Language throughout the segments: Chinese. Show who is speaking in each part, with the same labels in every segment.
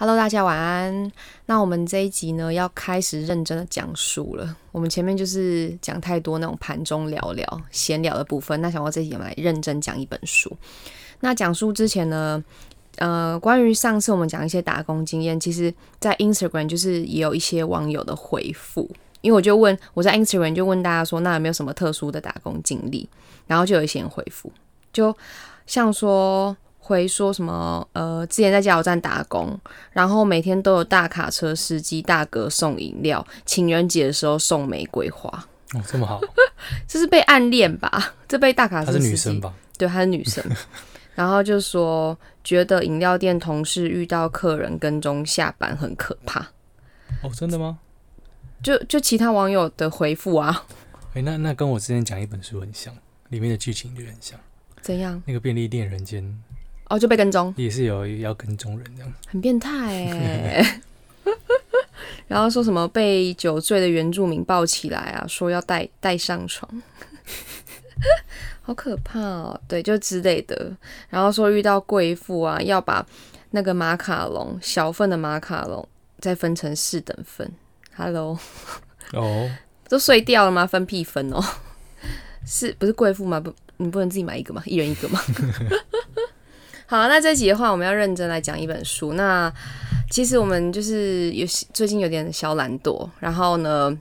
Speaker 1: Hello，大家晚安。那我们这一集呢，要开始认真的讲述了。我们前面就是讲太多那种盘中聊聊、闲聊的部分。那想我这一集我们来认真讲一本书。那讲述之前呢，呃，关于上次我们讲一些打工经验，其实在 Instagram 就是也有一些网友的回复，因为我就问我在 Instagram 就问大家说，那有没有什么特殊的打工经历？然后就有一些人回复，就像说。回说什么？呃，之前在加油站打工，然后每天都有大卡车司机大哥送饮料，情人节的时候送玫瑰花。
Speaker 2: 哦，这么好，
Speaker 1: 这是被暗恋吧？这被大卡车
Speaker 2: 她是女生吧？
Speaker 1: 对，她是女生。然后就说觉得饮料店同事遇到客人跟踪下班很可怕。
Speaker 2: 哦，真的吗？
Speaker 1: 就就其他网友的回复啊。
Speaker 2: 哎，那那跟我之前讲一本书很像，里面的剧情就很像。
Speaker 1: 怎样？
Speaker 2: 那个便利店人间。
Speaker 1: 哦，就被跟踪，
Speaker 2: 也是有要跟踪人这样，
Speaker 1: 很变态哎。然后说什么被酒醉的原住民抱起来啊，说要带带上床，好可怕哦。对，就之类的。然后说遇到贵妇啊，要把那个马卡龙小份的马卡龙再分成四等份。Hello，
Speaker 2: 哦，
Speaker 1: 都碎掉了吗？分屁分哦，是不是贵妇吗？不，你不能自己买一个吗？一人一个吗？好，那这集的话，我们要认真来讲一本书。那其实我们就是有最近有点小懒惰，然后呢，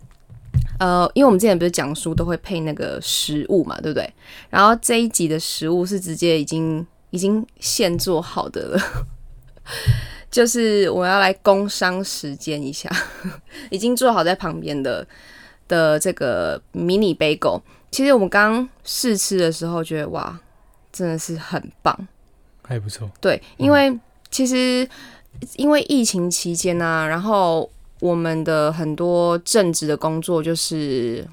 Speaker 1: 呃，因为我们之前不是讲书都会配那个食物嘛，对不对？然后这一集的食物是直接已经已经现做好的了，就是我要来工商时间一下，已经做好在旁边的的这个迷你杯狗。其实我们刚试吃的时候觉得哇，真的是很棒。
Speaker 2: 还不错，
Speaker 1: 对，因为其实因为疫情期间呢，然后我们的很多正职的工作就是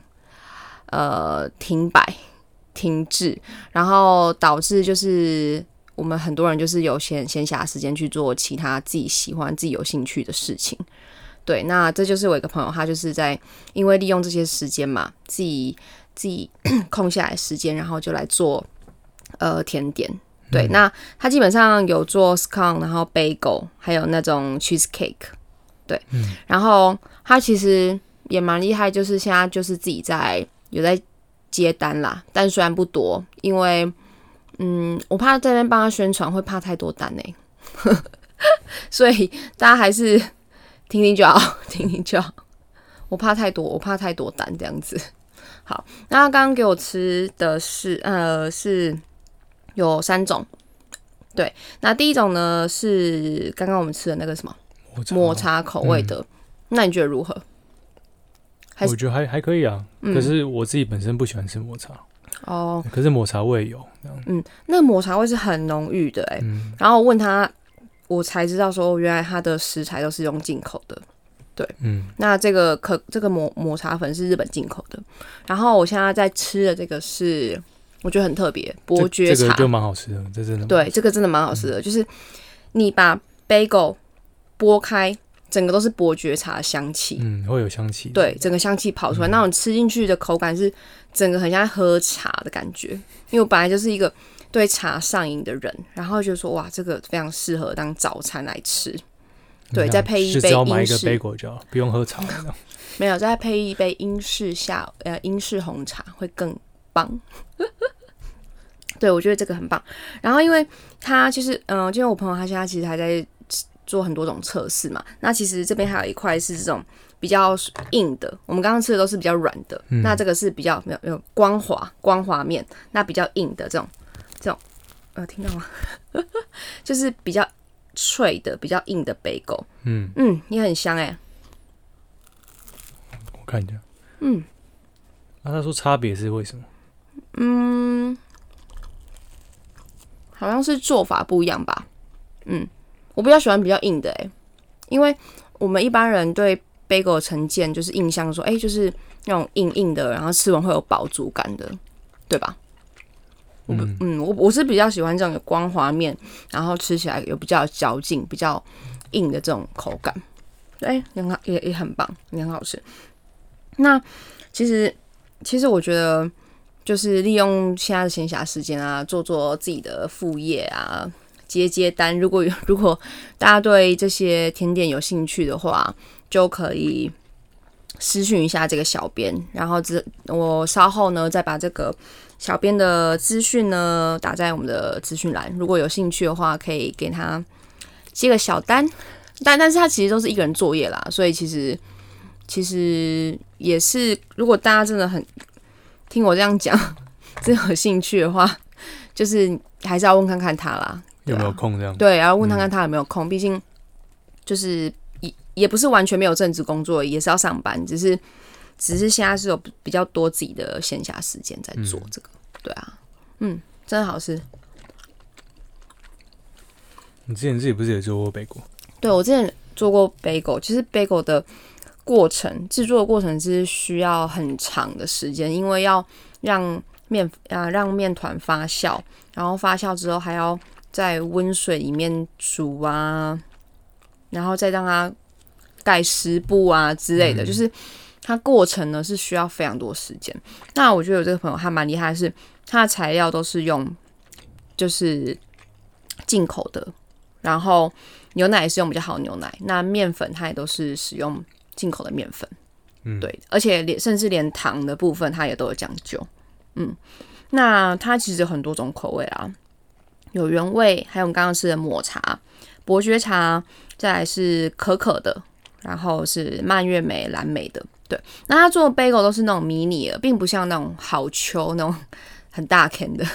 Speaker 1: 呃停摆、停滞，然后导致就是我们很多人就是有闲闲暇时间去做其他自己喜欢、自己有兴趣的事情。对，那这就是我一个朋友，他就是在因为利用这些时间嘛，自己自己 空下来时间，然后就来做呃甜点。对，那他基本上有做 scone，然后 bagel，还有那种 cheese cake。对，然后他其实也蛮厉害，就是现在就是自己在有在接单啦，但虽然不多，因为嗯，我怕这边帮他宣传会怕太多单呢，所以大家还是 听听就好，听听就好。我怕太多，我怕太多单这样子。好，那他刚刚给我吃的是呃是。有三种，对，那第一种呢是刚刚我们吃的那个什么？抹茶。口味的，那你觉得如何？
Speaker 2: 我觉得还还可以啊，可是我自己本身不喜欢吃抹茶。哦，可是抹茶味有，
Speaker 1: 嗯，那抹茶味是很浓郁的哎，然后问他，我才知道说原来它的食材都是用进口的，对，嗯，那这个可这个抹抹茶粉是日本进口的，然后我现在在吃的这个是。我觉得很特别，伯爵
Speaker 2: 茶就蛮好吃的，这真的
Speaker 1: 对，这个真的蛮好吃的。就是你把 bagel 剥开，整个都是伯爵茶的香气，
Speaker 2: 嗯，会有香气，
Speaker 1: 对，整个香气跑出来，那种吃进去的口感是整个很像喝茶的感觉。因为我本来就是一个对茶上瘾的人，然后就说哇，这个非常适合当早餐来吃。对，再配一杯英式
Speaker 2: bagel 就不用喝茶，
Speaker 1: 没有，再配一杯英式下呃英式红茶会更棒。对，我觉得这个很棒。然后，因为他其实，嗯，因为我朋友他现在其实还在做很多种测试嘛。那其实这边还有一块是这种比较硬的，我们刚刚吃的都是比较软的。那这个是比较没有没有光滑光滑面，那比较硬的这种这种，呃，听到吗？就是比较脆的、比较硬的杯狗。嗯嗯，也很香哎。
Speaker 2: 我看一下。嗯。那他说差别是为什么？
Speaker 1: 嗯。好像是做法不一样吧，嗯，我比较喜欢比较硬的诶，因为我们一般人对 bagel 成见就是印象说，哎，就是那种硬硬的，然后吃完会有饱足感的，对吧？嗯嗯，我我是比较喜欢这种有光滑面，然后吃起来有比较嚼劲、比较硬的这种口感，哎，很好，也也很棒，也很好吃。那其实，其实我觉得。就是利用现在的闲暇时间啊，做做自己的副业啊，接接单。如果有 如果大家对这些甜点有兴趣的话，就可以私讯一下这个小编，然后之我稍后呢再把这个小编的资讯呢打在我们的资讯栏。如果有兴趣的话，可以给他接个小单。但但是他其实都是一个人作业啦，所以其实其实也是，如果大家真的很听我这样讲，真有兴趣的话，就是还是要问看看他啦，
Speaker 2: 有没有空这样？
Speaker 1: 对，然后问看看他有没有空，毕竟就是也也不是完全没有正职工作，也是要上班，只是只是现在是有比较多自己的闲暇时间在做这个，对啊，嗯，真的好吃。
Speaker 2: 你之前自己不是也做过北国？
Speaker 1: 对，我之前做过 bagel，其实 bagel 的过程制作的过程是需要很长的时间，因为要让面啊让面团发酵，然后发酵之后还要在温水里面煮啊，然后再让它盖湿布啊之类的，就是它过程呢是需要非常多时间。那我觉得有这个朋友还蛮厉害，是他的材料都是用就是进口的，然后。牛奶也是用比较好的牛奶，那面粉它也都是使用进口的面粉，嗯，对，而且连甚至连糖的部分它也都有讲究，嗯，那它其实有很多种口味啊，有原味，还有我们刚刚吃的抹茶、伯爵茶，再来是可可的，然后是蔓越莓、蓝莓的，对，那它做的 bagel 都是那种迷你的，并不像那种好秋那种很大 can 的，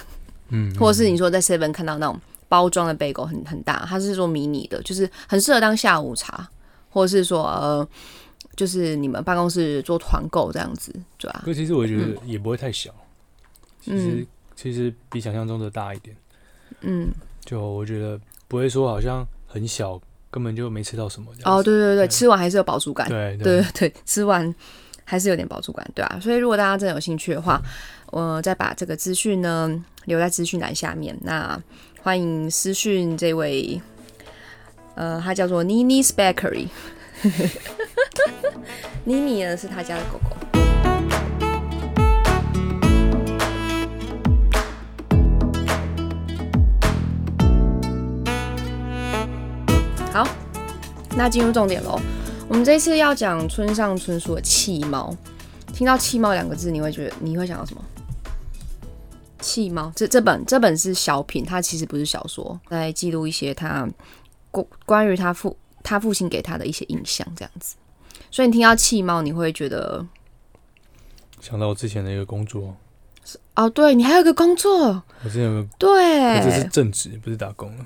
Speaker 1: 嗯，或者是你说在 seven 看到那种。包装的杯狗很很大，它是做迷你的，就是很适合当下午茶，或者是说呃，就是你们办公室做团购这样子，对吧？
Speaker 2: 可其实我觉得也不会太小，其实其实比想象中的大一点。嗯，就我觉得不会说好像很小，根本就没吃到什么。
Speaker 1: 哦，对对对，吃完还是有饱足感。
Speaker 2: 对
Speaker 1: 对对，吃完还是有点饱足感，对啊。所以如果大家真的有兴趣的话，我再把这个资讯呢留在资讯栏下面。那欢迎私讯这位，呃，他叫做妮妮 s Bakery，妮妮呢是他家的狗狗。好，那进入重点喽。我们这次要讲村上春树的《气猫》，听到“气猫”两个字，你会觉得你会想到什么？气猫这这本这本是小品，它其实不是小说，在记录一些他关关于他父他父亲给他的一些印象这样子。所以你听到气猫，你会觉得
Speaker 2: 想到我之前的一个工作。
Speaker 1: 哦，对你还有个工作，
Speaker 2: 我之前有个
Speaker 1: 对，
Speaker 2: 这是正职，不是打工了。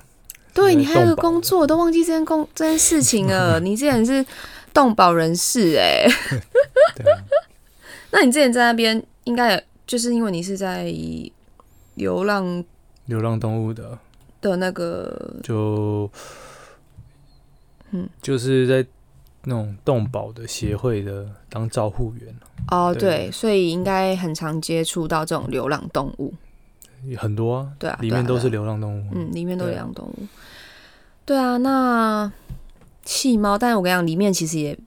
Speaker 1: 对你还有个工作，我都忘记这件工这件事情了。你之前是动保人士哎，
Speaker 2: 对啊。
Speaker 1: 那你之前在那边，应该就是因为你是在。流浪
Speaker 2: 流浪动物的
Speaker 1: 的那个
Speaker 2: 就嗯，就是在那种动保的协会的当照护员
Speaker 1: 哦，对，所以应该很常接触到这种流浪动物，
Speaker 2: 很多啊，
Speaker 1: 对啊，
Speaker 2: 里面都是流浪动物，
Speaker 1: 嗯，里面都是流浪动物，对啊，那弃猫，但是我跟你讲，里面其实也。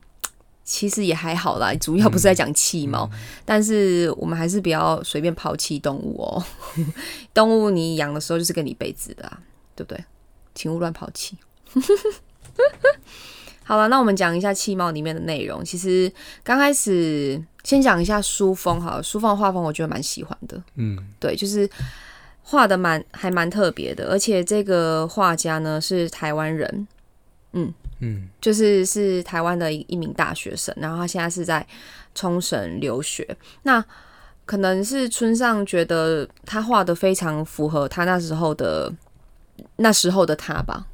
Speaker 1: 其实也还好啦，主要不是在讲弃猫，但是我们还是不要随便抛弃动物哦。动物你养的时候就是跟你一辈子的啊，对不对？请勿乱抛弃。好了，那我们讲一下气貌里面的内容。其实刚开始先讲一下书风哈，书风画风我觉得蛮喜欢的。嗯，对，就是画的蛮还蛮特别的，而且这个画家呢是台湾人。嗯。嗯，就是是台湾的一一名大学生，然后他现在是在冲绳留学。那可能是村上觉得他画的非常符合他那时候的那时候的他吧？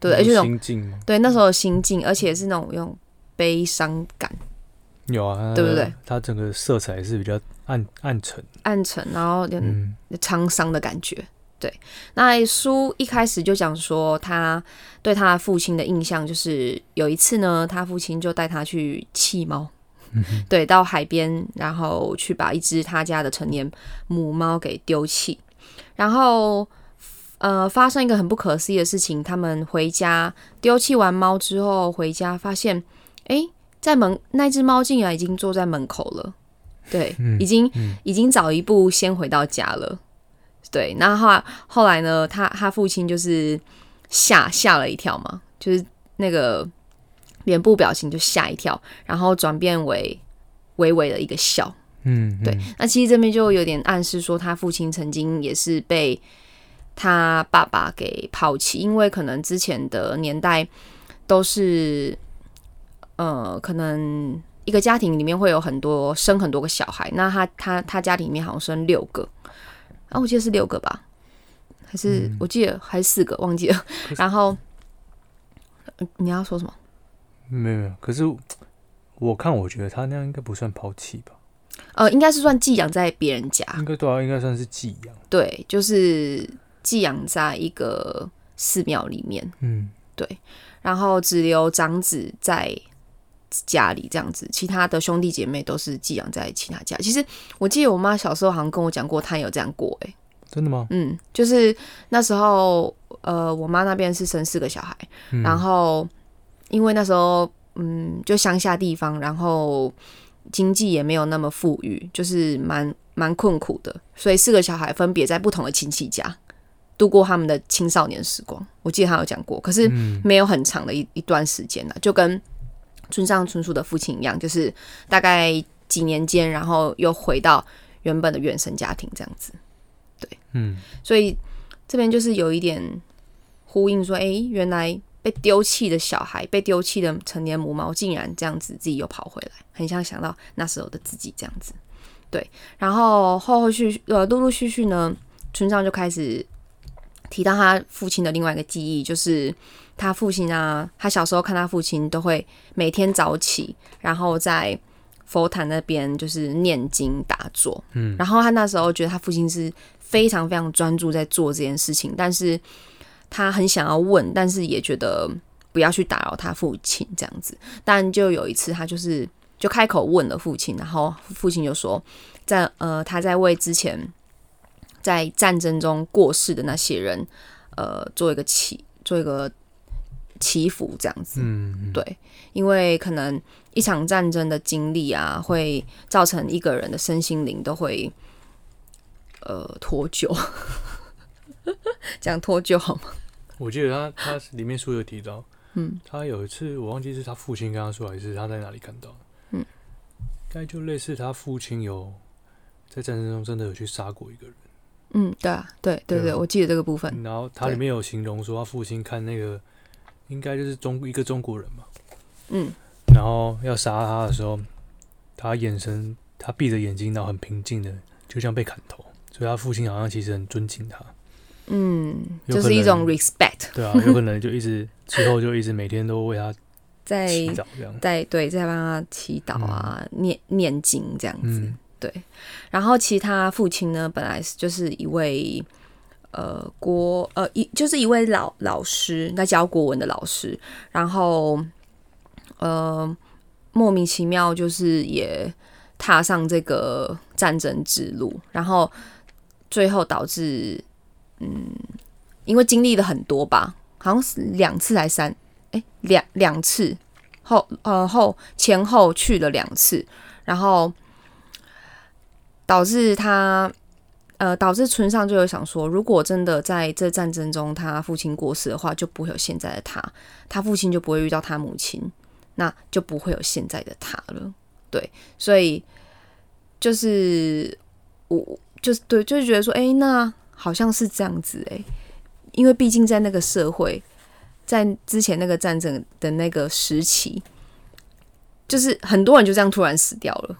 Speaker 1: 对，而且
Speaker 2: 心境
Speaker 1: 对那时候的心境，而且是那种用悲伤感。
Speaker 2: 有啊，
Speaker 1: 对不对？
Speaker 2: 它整个色彩是比较暗暗沉，
Speaker 1: 暗沉，然后有沧桑的感觉。对，那书一开始就讲说，他对他父亲的印象就是有一次呢，他父亲就带他去弃猫，对，到海边，然后去把一只他家的成年母猫给丢弃，然后呃，发生一个很不可思议的事情，他们回家丢弃完猫之后回家，发现哎，在门那只猫竟然已经坐在门口了，对，已经已经早一步先回到家了。对，那后来后来呢，他他父亲就是吓吓了一跳嘛，就是那个脸部表情就吓一跳，然后转变为微微的一个笑。
Speaker 2: 嗯，
Speaker 1: 对，那其实这边就有点暗示说，他父亲曾经也是被他爸爸给抛弃，因为可能之前的年代都是，呃，可能一个家庭里面会有很多生很多个小孩，那他他他家庭里面好像生六个，啊，我记得是六个吧，还是我记得还是四个，忘记了。然后你要说什么？
Speaker 2: 没有没有，可是我看我觉得他那样应该不算抛弃吧。
Speaker 1: 呃，应该是算寄养在别人家，
Speaker 2: 应该对啊，应该算是寄养。
Speaker 1: 对，就是寄养在一个寺庙里面。
Speaker 2: 嗯，
Speaker 1: 对，然后只留长子在家里这样子，其他的兄弟姐妹都是寄养在其他家。其实我记得我妈小时候好像跟我讲过，她有这样过、欸，
Speaker 2: 真的吗？
Speaker 1: 嗯，就是那时候，呃，我妈那边是生四个小孩，
Speaker 2: 嗯。
Speaker 1: 然后因为那时候，嗯，就乡下地方，然后经济也没有那么富裕，就是蛮蛮困苦的，所以四个小孩分别在不同的亲戚家度过他们的青少年时光。我记得他有讲过，可是
Speaker 2: 嗯
Speaker 1: 没有很长的一一段时间了，就跟村上春树的父亲一样，就是大概几年间，然后又回到原本的原生家庭这样子。
Speaker 2: 对嗯
Speaker 1: 所以这边就是有一点呼应，说，诶，原来被丢弃的小孩，被丢弃的成年母猫，竟然这样子自己又跑回来，很像想到那时候的自己这样子。对，然后后后续呃，陆陆续续呢，村上就开始提到他父亲的另外一个记忆，就是他父亲啊，他小时候看他父亲都会每天早起，然后在佛坛那边就是念经打坐，
Speaker 2: 嗯
Speaker 1: 然后他那时候觉得他父亲是非常非常专注在做这件事情，但是他很想要问，但是也觉得不要去打扰他父亲这样子。但就有一次，他就是就开口问了父亲，然后父亲就说，在呃他在为之前在战争中过世的那些人，呃做一个祈做一个祈福这样子。
Speaker 2: 嗯，
Speaker 1: 对，因为可能一场战争的经历啊，会造成一个人的身心灵都会呃脱臼。讲脱臼好吗？
Speaker 2: 我记得他他里面书有提到，
Speaker 1: 嗯，
Speaker 2: 他有一次我忘记是他父亲跟他说，还是他在哪里看到，
Speaker 1: 嗯，
Speaker 2: 应该就类似他父亲有在战争中真的有去杀过一个人，
Speaker 1: 嗯，对啊，对对对，我记得这个部分。
Speaker 2: 然后他里面有形容说他父亲看那个应该就是中一个中国人嘛，
Speaker 1: 嗯。
Speaker 2: 然后要杀他的时候，他眼神他闭着眼睛，然后很平静的，就像被砍头，所以他父亲好像其实很尊敬他，
Speaker 1: 嗯，就是一种 respect，
Speaker 2: 对啊，有可能就一直之后就一直每天都为他
Speaker 1: 在
Speaker 2: 祈祷这样，
Speaker 1: 在对在帮他祈祷啊，念念经这样子。
Speaker 2: 嗯
Speaker 1: 对，然后其他父亲呢，本来是就是一位呃国呃一就是一位老老师，在教国文的老师，然后呃莫名其妙就是也踏上这个战争之路，然后最后导致嗯，因为经历了很多吧，好像是两次还三哎两两次。后呃后前后去了两次，然后。导致他，呃，导致村上就有想说，如果真的在这战争中他父亲过世的话，就不会有现在的他，他父亲就不会遇到他母亲，那就不会有现在的他了。对，所以就是我就是对，就是觉得说，哎、那好像是这样子、诶，因为毕竟在那个社会，在之前那个战争的那个时期，就是很多人就这样突然死掉了。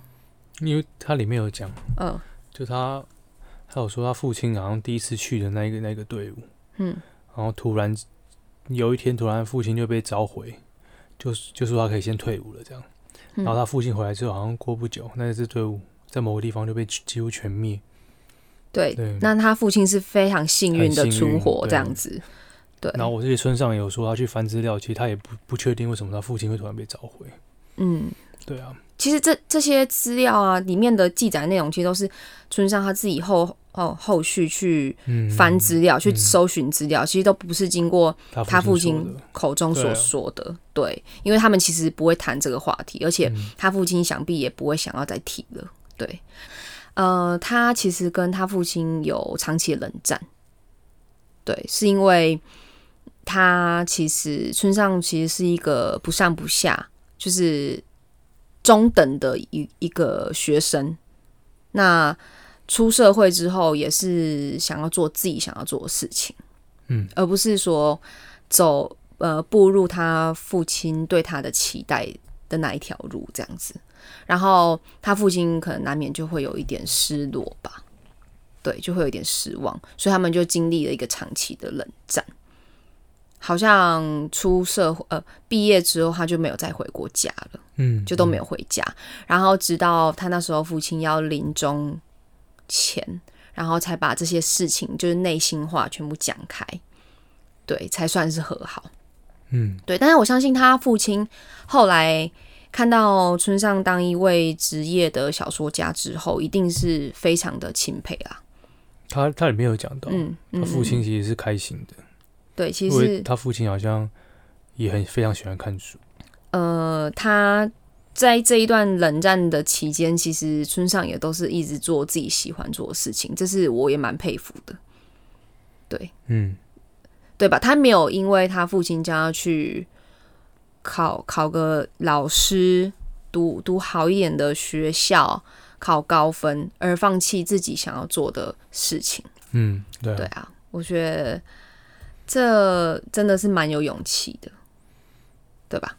Speaker 2: 因为他里面有讲，
Speaker 1: 嗯。
Speaker 2: 就他他有说他父亲好像第一次去的那个那个队伍，
Speaker 1: 嗯。
Speaker 2: 然后突然有一天突然父亲就被召回，就是就说他可以先退伍了这样，
Speaker 1: 嗯。
Speaker 2: 然后他父亲回来之后，好像过不久，那支队伍在某个地方就被几乎全灭，
Speaker 1: 对，
Speaker 2: 对。
Speaker 1: 那他父亲是非常幸运的存活，这样子。对，
Speaker 2: 然后我这里村上也有说他去翻资料，其实他也不不确定为什么他父亲会突然被召回，
Speaker 1: 嗯，
Speaker 2: 对啊，
Speaker 1: 其实这这些资料啊，里面的记载内容，其实都是村上他自己后后后续去
Speaker 2: 嗯，
Speaker 1: 翻资料、去
Speaker 2: 嗯
Speaker 1: 搜寻资料，其实都不是经过
Speaker 2: 他
Speaker 1: 他父亲口中所说的。对，因为他们其实不会谈这个话题，而且
Speaker 2: 嗯
Speaker 1: 他父亲想必也不会想要再提了。对，呃，他其实跟他父亲有长期的冷战，对，是因为他其实村上其实是一个不上不下，就是中等的一一个学生。那出社会之后，也是想要做自己想要做的事情，
Speaker 2: 嗯，
Speaker 1: 而不是说走呃步入他父亲对他的期待的那一条路这样子。然后他父亲可能难免就会有一点失落吧，对，就会有点失望，所以他们就经历了一个长期的冷战。好像出社会呃毕业之后，他就没有再回过家了，
Speaker 2: 嗯，
Speaker 1: 就都没有回家。然后直到他那时候父亲要临终前，然后才把这些事情就是内心话全部讲开，对，才算是和好。
Speaker 2: 嗯，
Speaker 1: 对。但是我相信他父亲后来看到村上当一位职业的小说家之后，一定是非常的钦佩啊。
Speaker 2: 他他里面有讲到，
Speaker 1: 嗯，
Speaker 2: 他父亲其实是开心的，
Speaker 1: 对，其实
Speaker 2: 他父亲好像也很非常喜欢看书。
Speaker 1: 呃，他在这一段冷战的期间，其实村上也都是一直做自己喜欢做的事情，这是我也蛮佩服的。对，
Speaker 2: 嗯，
Speaker 1: 对吧？他没有因为他父亲将要去考考个老师，读读好一点的学校，考高分，而放弃自己想要做的事情。
Speaker 2: 嗯，对啊，
Speaker 1: 对啊，我觉得这真的是蛮有勇气的，对吧？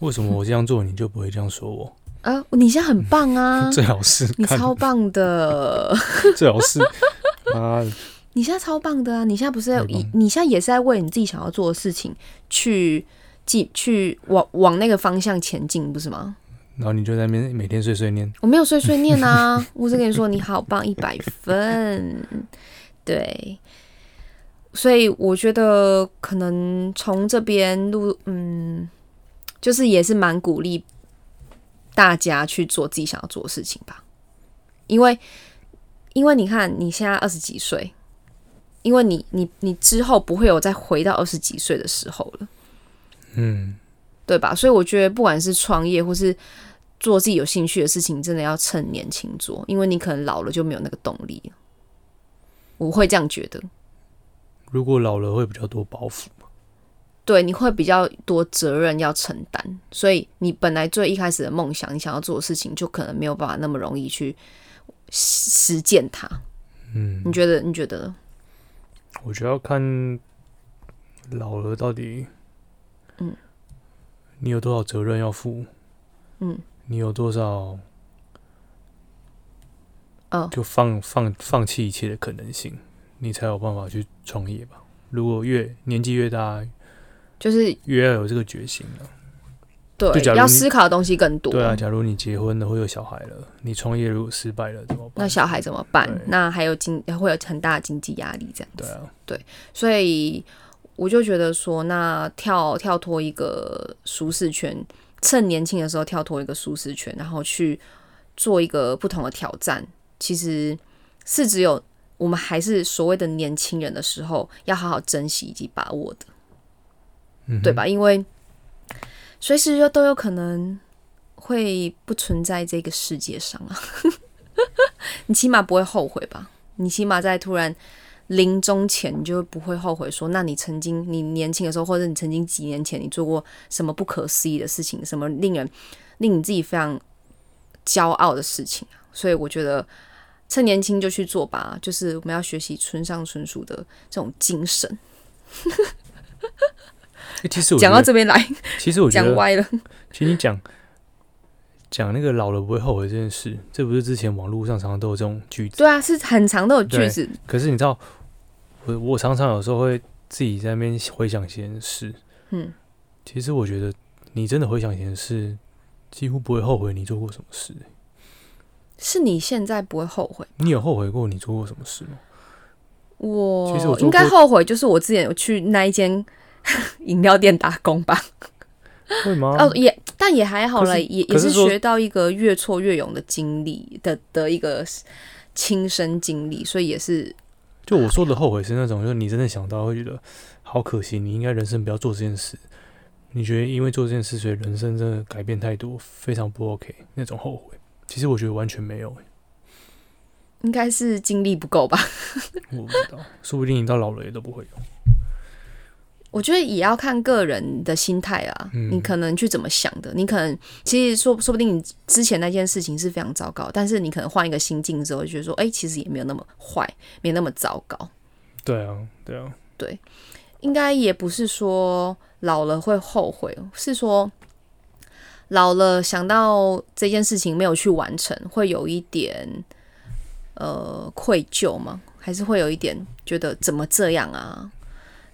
Speaker 2: 为什么我这样做你就不会这样说我？
Speaker 1: 啊，你现在很棒啊！
Speaker 2: 最好是
Speaker 1: 你超棒的，
Speaker 2: 最好是妈的，
Speaker 1: 你现在超棒的啊！你现在不是在你你现在也是在为你自己想要做的事情去进去往往那个方向前进，不是吗？
Speaker 2: 然后你就在那边每天碎碎念，
Speaker 1: 我没有碎碎念啊，我是跟你说你好棒，一百分。对，所以我觉得可能从这边录，嗯，就是也是蛮鼓励大家去做自己想要做的事情吧，因为因为你看你现在二十几岁，因为你你你之后不会有再回到二十几岁的时候了。
Speaker 2: 嗯，
Speaker 1: 对吧？所以我觉得不管是创业或是做自己有兴趣的事情，真的要趁年轻做，因为你可能老了就没有那个动力了。我会这样觉得，
Speaker 2: 如果老了会比较多包袱嘛。
Speaker 1: 对，你会比较多责任要承担，所以你本来最一开始的梦想，你想要做的事情，就可能没有办法那么容易去实实践它。
Speaker 2: 嗯，
Speaker 1: 你觉得？你觉得？
Speaker 2: 我觉得要看老了到底，
Speaker 1: 嗯，
Speaker 2: 你有多少责任要负，
Speaker 1: 嗯，
Speaker 2: 你有多少
Speaker 1: 哦，
Speaker 2: 就放放放弃一切的可能性，你才有办法去创业吧。如果越年纪越大，
Speaker 1: 就是
Speaker 2: 越要有这个决心了。
Speaker 1: 对要思考的东西更多。
Speaker 2: 对啊，假如你结婚了，会有小孩了，你创业如果失败了怎么办？
Speaker 1: 那小孩怎么办？那还有经会有很大的经济压力，这样子。
Speaker 2: 对啊，对
Speaker 1: 所以我就觉得说，那跳跳脱一个舒适圈，趁年轻的时候跳脱一个舒适圈，然后去做一个不同的挑战，其实是只有我们还是所谓的年轻人的时候，要好好珍惜以及把握的，
Speaker 2: 嗯
Speaker 1: 对吧？？因为随时就都有可能会不存在这个世界上啊，你起码不会后悔吧？你起码在突然临终前，你就不会后悔说，那你曾经你年轻的时候，或者你曾经几年前你做过什么不可思议的事情，什么令人令你自己非常骄傲的事情啊？所以我觉得趁年轻就去做吧，就是我们要学习村上春树的这种精神。
Speaker 2: 欸其实我
Speaker 1: 讲到这边来，
Speaker 2: 其实我觉得，
Speaker 1: 讲歪了。
Speaker 2: 其实你讲讲那个老了不会后悔这件事，这不是之前网络上常常都有这种句子。
Speaker 1: 对啊，是很长的句子。
Speaker 2: 可是你知道，我我常常有时候会自己在那边回想一些事。
Speaker 1: 嗯，
Speaker 2: 其实我觉得你真的回想以前事，几乎不会后悔你做过什么事。
Speaker 1: 是你现在不会后悔。
Speaker 2: 你有后悔过你做过什么事吗？
Speaker 1: 我
Speaker 2: 其实我
Speaker 1: 应该后悔，就是我之前有去那一间 饮料店打工吧。
Speaker 2: 会吗？
Speaker 1: 哦，也但也还好了，也也是学到一个越挫越勇的经历的的一个亲身经历，所以也是
Speaker 2: 就我说的后悔是那种，就是你真的想到会觉得好可惜，你应该人生不要做这件事。你觉得因为做这件事，所以人生真的改变太多，非常不 OK 那种后悔。其实我觉得完全没有、欸
Speaker 1: 应该是精力不够吧。
Speaker 2: 我不知道，说不定你到老了也都不会有。
Speaker 1: 我觉得也要看个人的心态啊，你可能去怎么想的，你可能其实说说不定你之前那件事情是非常糟糕，但是你可能换一个心境之后，就觉得说，哎，其实也没有那么坏，没那么糟糕。
Speaker 2: 对啊，对啊，
Speaker 1: 对，应该也不是说老了会后悔，是说老了想到这件事情没有去完成，会有一点呃愧疚吗？还是会有一点觉得怎么这样啊？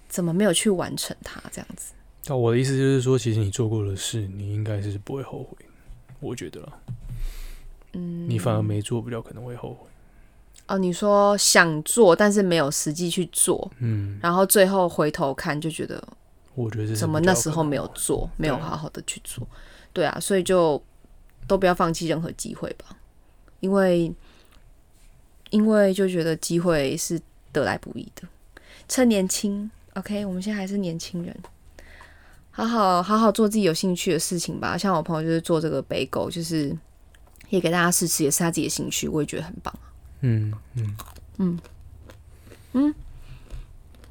Speaker 1: 怎么没有去完成它？这样子。
Speaker 2: 那我的意思就是说，其实你做过的事，你应该是不会后悔。我觉得，嗯，你反而没做，比较可能会后悔。
Speaker 1: 哦，你说想做，但是没有实际去做，嗯，然后最后回头看，就觉得，
Speaker 2: 我觉得
Speaker 1: 怎么那时候没有做，没有好好的去做，对啊，所以就都不要放弃任何机会吧，因为，因为就觉得机会是得来不易的，趁年轻。OK，我们现在还是年轻人，好好好好做自己有兴趣的事情吧。像我朋友就是做这个背狗，就是也给大家试吃，也是他自己的兴趣，我也觉得很棒。嗯嗯嗯嗯，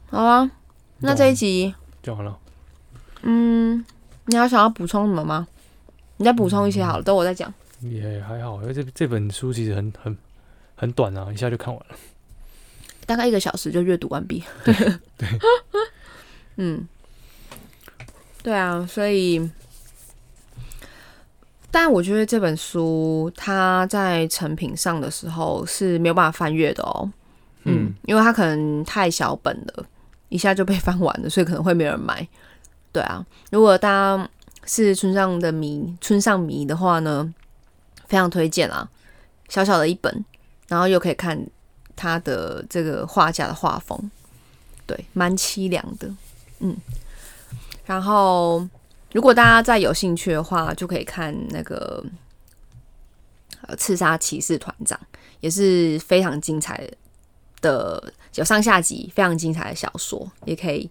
Speaker 1: 好啊，那这一集
Speaker 2: 就完了。
Speaker 1: 嗯，你要想要补充什么吗？你再补充一些好了，等我再讲。
Speaker 2: 也还好，因为这这本书其实很很很短啊，一下就看完了。
Speaker 1: 大概一个小时就阅读完毕。
Speaker 2: 对对，
Speaker 1: 嗯，对啊，所以，但我觉得这本书它在成品上的时候是没有办法翻阅的哦。嗯，因为它可能太小本了，一下就被翻完了，所以可能会没人买。对啊，如果大家是村上的迷，村上迷的话呢，非常推荐啊，小小的一本，然后又可以看。他的这个画家的画风，对，蛮凄凉的，嗯。然后，如果大家再有兴趣的话，就可以看那个呃《刺杀骑士团长》，也是非常精彩的，有上下集，非常精彩的小说，也可以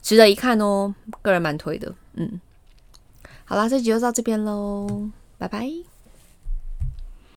Speaker 1: 值得一看哦。个人蛮推的，嗯。好啦，这集就到这边喽，拜拜。